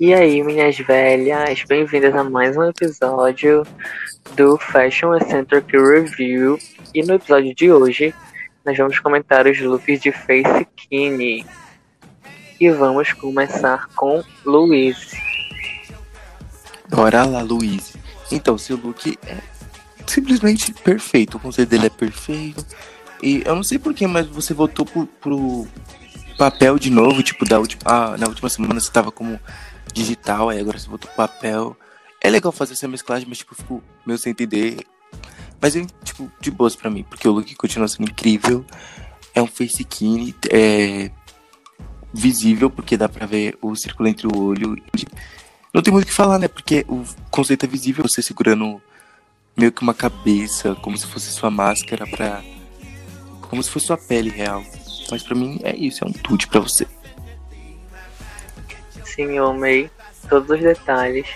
E aí, minhas velhas, bem-vindas a mais um episódio do Fashion Eccentric Review. E no episódio de hoje, nós vamos comentar os looks de Face Kine. E vamos começar com Luiz. Bora lá, Luiz. Então, seu look é simplesmente perfeito. O conceito dele é perfeito. E eu não sei porquê, mas você voltou pro, pro papel de novo, tipo, da última. Ah, na última semana você tava como digital, aí agora você voltou pro papel. É legal fazer essa mesclagem, mas tipo, fico meio sem entender. Mas é, tipo, de boas pra mim, porque o look continua sendo incrível. É um face kine, é visível, porque dá pra ver o círculo entre o olho. Não tem muito o que falar, né? Porque o conceito é visível, você segurando meio que uma cabeça, como se fosse sua máscara pra como se fosse sua pele real. Mas para mim é isso, é um tudo para você. Sim, eu amei todos os detalhes.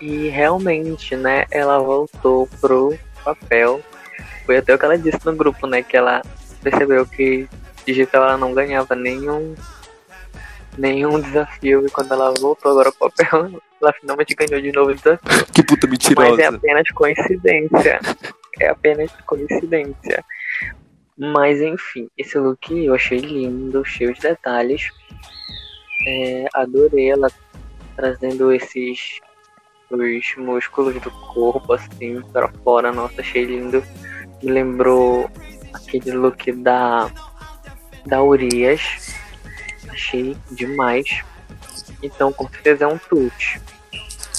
E realmente, né, ela voltou pro papel. Foi até o que ela disse no grupo, né, que ela percebeu que digital ela não ganhava nenhum nenhum desafio e quando ela voltou agora pro papel, ela finalmente ganhou de novo o desafio. Que puta mentirosa. Mas é apenas coincidência. É apenas coincidência. Mas enfim, esse look eu achei lindo, cheio de detalhes. É, adorei ela trazendo esses os músculos do corpo assim para fora. Nossa, achei lindo. Me lembrou aquele look da da Urias. Achei demais. Então com certeza é um tute.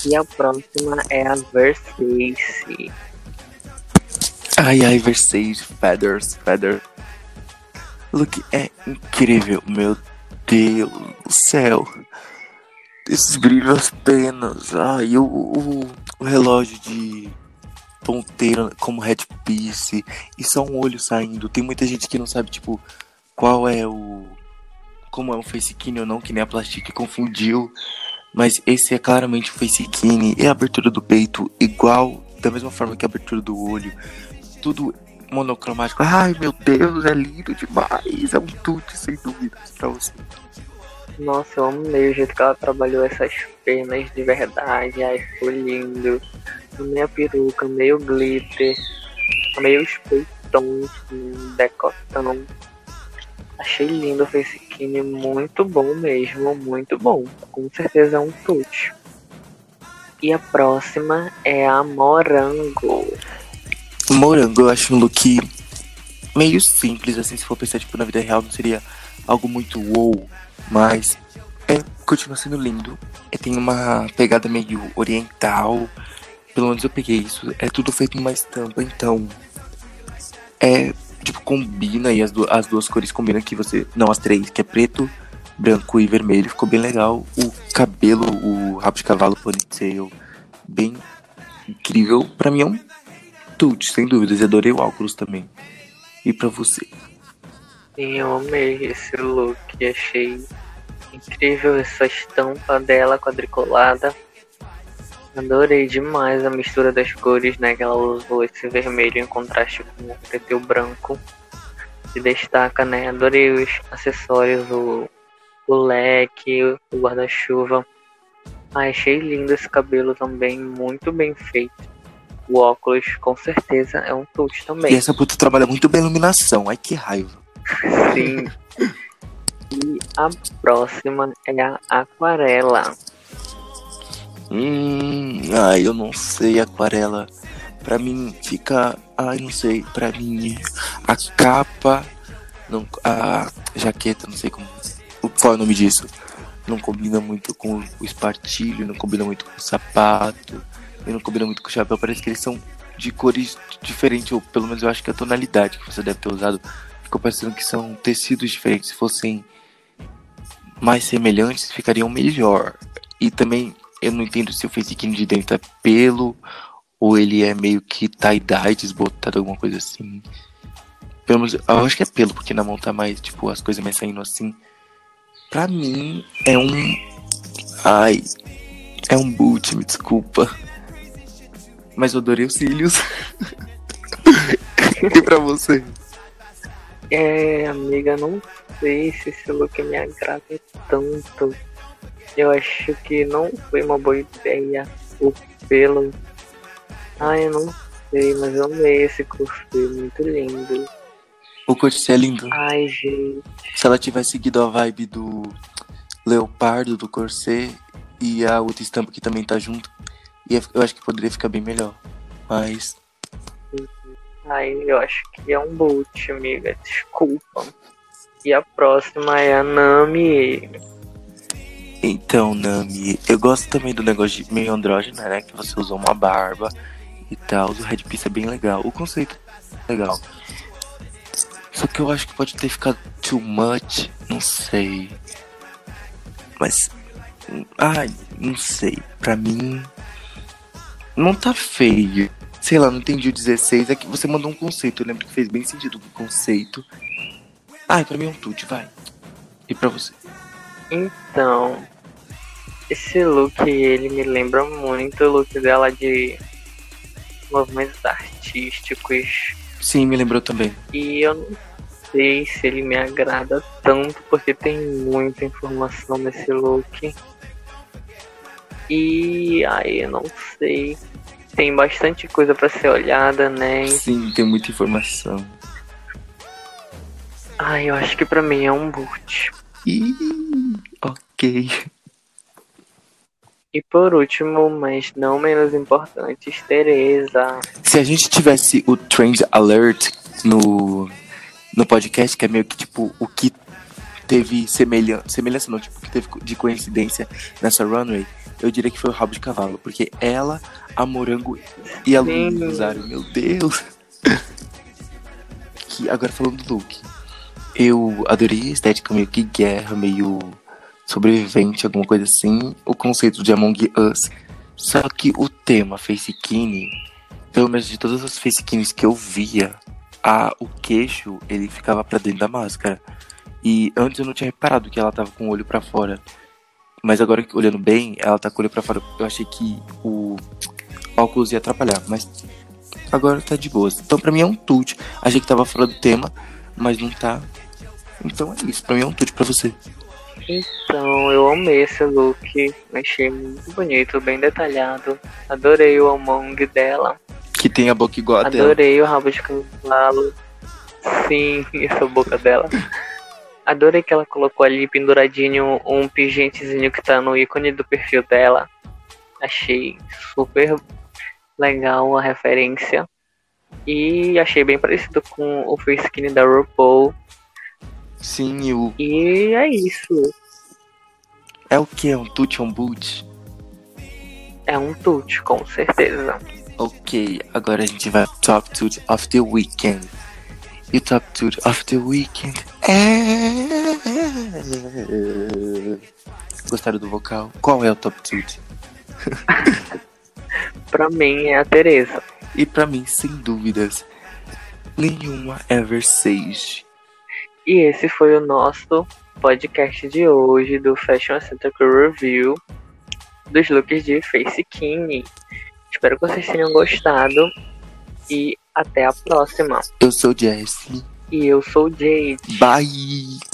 E a próxima é a Versace. Ai, ai, Versace, Feathers, Feather. Look é incrível, meu Deus do céu. Esses brilhos penas. Ai, o, o, o relógio de ponteira como headpiece. E só um olho saindo. Tem muita gente que não sabe, tipo, qual é o. Como é um facekine ou não, que nem a Plastic confundiu. Mas esse é claramente o facekine. E a abertura do peito, igual, da mesma forma que a abertura do olho tudo monocromático. Ai meu Deus, é lindo demais. É um tudo, sem dúvidas, pra você. Nossa, eu amei o jeito que ela trabalhou essas penas de verdade. Ai, foi lindo. Amei a peruca, meio glitter, meio os peitões, decotão. Achei lindo o face skin, muito bom mesmo, muito bom. Com certeza é um tute. E a próxima é a Morango. Morango, eu acho um look meio simples, assim, se for pensar tipo, na vida real, não seria algo muito wow, mas é, continua sendo lindo. É, tem uma pegada meio oriental, pelo menos eu peguei isso. É tudo feito em uma estampa, então é tipo combina e as, du as duas cores combinam que você, não as três, que é preto, branco e vermelho, ficou bem legal. O cabelo, o rabo de cavalo ponytail, bem incrível. Para mim é um Tuti, sem dúvidas. E adorei o óculos também. E pra você? Eu amei esse look. Achei incrível essa estampa dela quadriculada. Adorei demais a mistura das cores, né? Que ela usou esse vermelho em contraste com o preto branco. Se destaca, né? Adorei os acessórios, o, o leque, o guarda-chuva. Ah, achei lindo esse cabelo também, muito bem feito o óculos com certeza é um touch também. E essa puta trabalha muito bem a iluminação, ai que raiva. Sim. e a próxima é a aquarela. Hum, ai, eu não sei, aquarela. Pra mim fica. Ai, não sei, pra mim a capa. Não, a jaqueta, não sei como. Qual é o nome disso? Não combina muito com o espartilho, não combina muito com o sapato e não combina muito com o chapéu. Parece que eles são de cores diferentes, ou pelo menos eu acho que a tonalidade que você deve ter usado ficou parecendo que são tecidos diferentes. Se fossem mais semelhantes, ficariam melhor. E também eu não entendo se o facequinho de dentro é pelo ou ele é meio que tie-dye, desbotado, alguma coisa assim. Pelo menos, eu acho que é pelo, porque na mão tá mais, tipo, as coisas mais saindo assim. Pra mim, é um. Ai. É um boot, me desculpa mas eu adorei os cílios. e pra você? É, amiga, não sei se esse look me agrada tanto. Eu acho que não foi uma boa ideia o pelo. Ai, eu não sei, mas eu amei esse corset, muito lindo. O corset é lindo. Ai, gente. Se ela tivesse seguido a vibe do leopardo, do corset, e a outra estampa que também tá junto, ia- eu acho que poderia ficar bem melhor. Mas Ai, eu acho que é um boot, amiga. Desculpa. E a próxima é a Nami. Então, Nami, eu gosto também do negócio de meio andrógeno, né? Que você usou uma barba e tal. O Red Piece é bem legal. O conceito é legal. Só que eu acho que pode ter ficado too much. Não sei. Mas. Ai, não sei. Pra mim. Não tá feio. Sei lá, não entendi o 16. É que você mandou um conceito. Eu lembro que fez bem sentido o conceito. Ai, pra mim é um tute, vai. E pra você? Então, esse look ele me lembra muito o look dela de movimentos artísticos. Sim, me lembrou também. E eu não sei se ele me agrada tanto porque tem muita informação nesse look. E aí eu não sei. Tem bastante coisa pra ser olhada, né? Sim, tem muita informação. Ai, eu acho que pra mim é um boot. Ih, ok. E por último, mas não menos importante, Teresa. Se a gente tivesse o Trend Alert no, no podcast, que é meio que tipo o que teve semelhança, semelhança não, tipo, que teve de coincidência nessa runway, eu diria que foi o rabo de cavalo, porque ela, a Morango e a. Luísa usaram, meu Deus. que agora falando do look, eu adorei a estética meio que guerra, meio sobrevivente, alguma coisa assim, o conceito de Among Us. Só que o tema Face pelo menos de todas as Face que eu via, a, o queixo ele ficava pra dentro da máscara. E antes eu não tinha reparado que ela tava com o olho pra fora. Mas agora que olhando bem, ela tá com o olho pra fora. Eu achei que o óculos ia atrapalhar, mas agora tá de boas. Então pra mim é um tute. Achei que tava fora do tema, mas não tá. Então é isso, pra mim é um tute pra você. Então, eu amei esse look. Achei muito bonito, bem detalhado. Adorei o Among dela. Que tem a boca igual a dela. Adorei o rabo de cavalo. Sim, essa boca dela. Adorei que ela colocou ali penduradinho um pingentezinho que tá no ícone do perfil dela. Achei super legal a referência. E achei bem parecido com o face skin da RuPaul. Sim, e o. E é isso. É o que? É um tute, um boot? É um tute, com certeza. Ok, agora a gente vai pro Top Tute of the Weekend. E o Top Tute of the Weekend. Gostaram do vocal? Qual é o Top Tute? Pra mim é a Teresa. E pra mim, sem dúvidas, nenhuma é Versace. E esse foi o nosso podcast de hoje do Fashion Center Crew Review dos looks de Face Kine. Espero que vocês tenham gostado e até a próxima. Eu sou Jesse. E eu sou o Jade. Bye!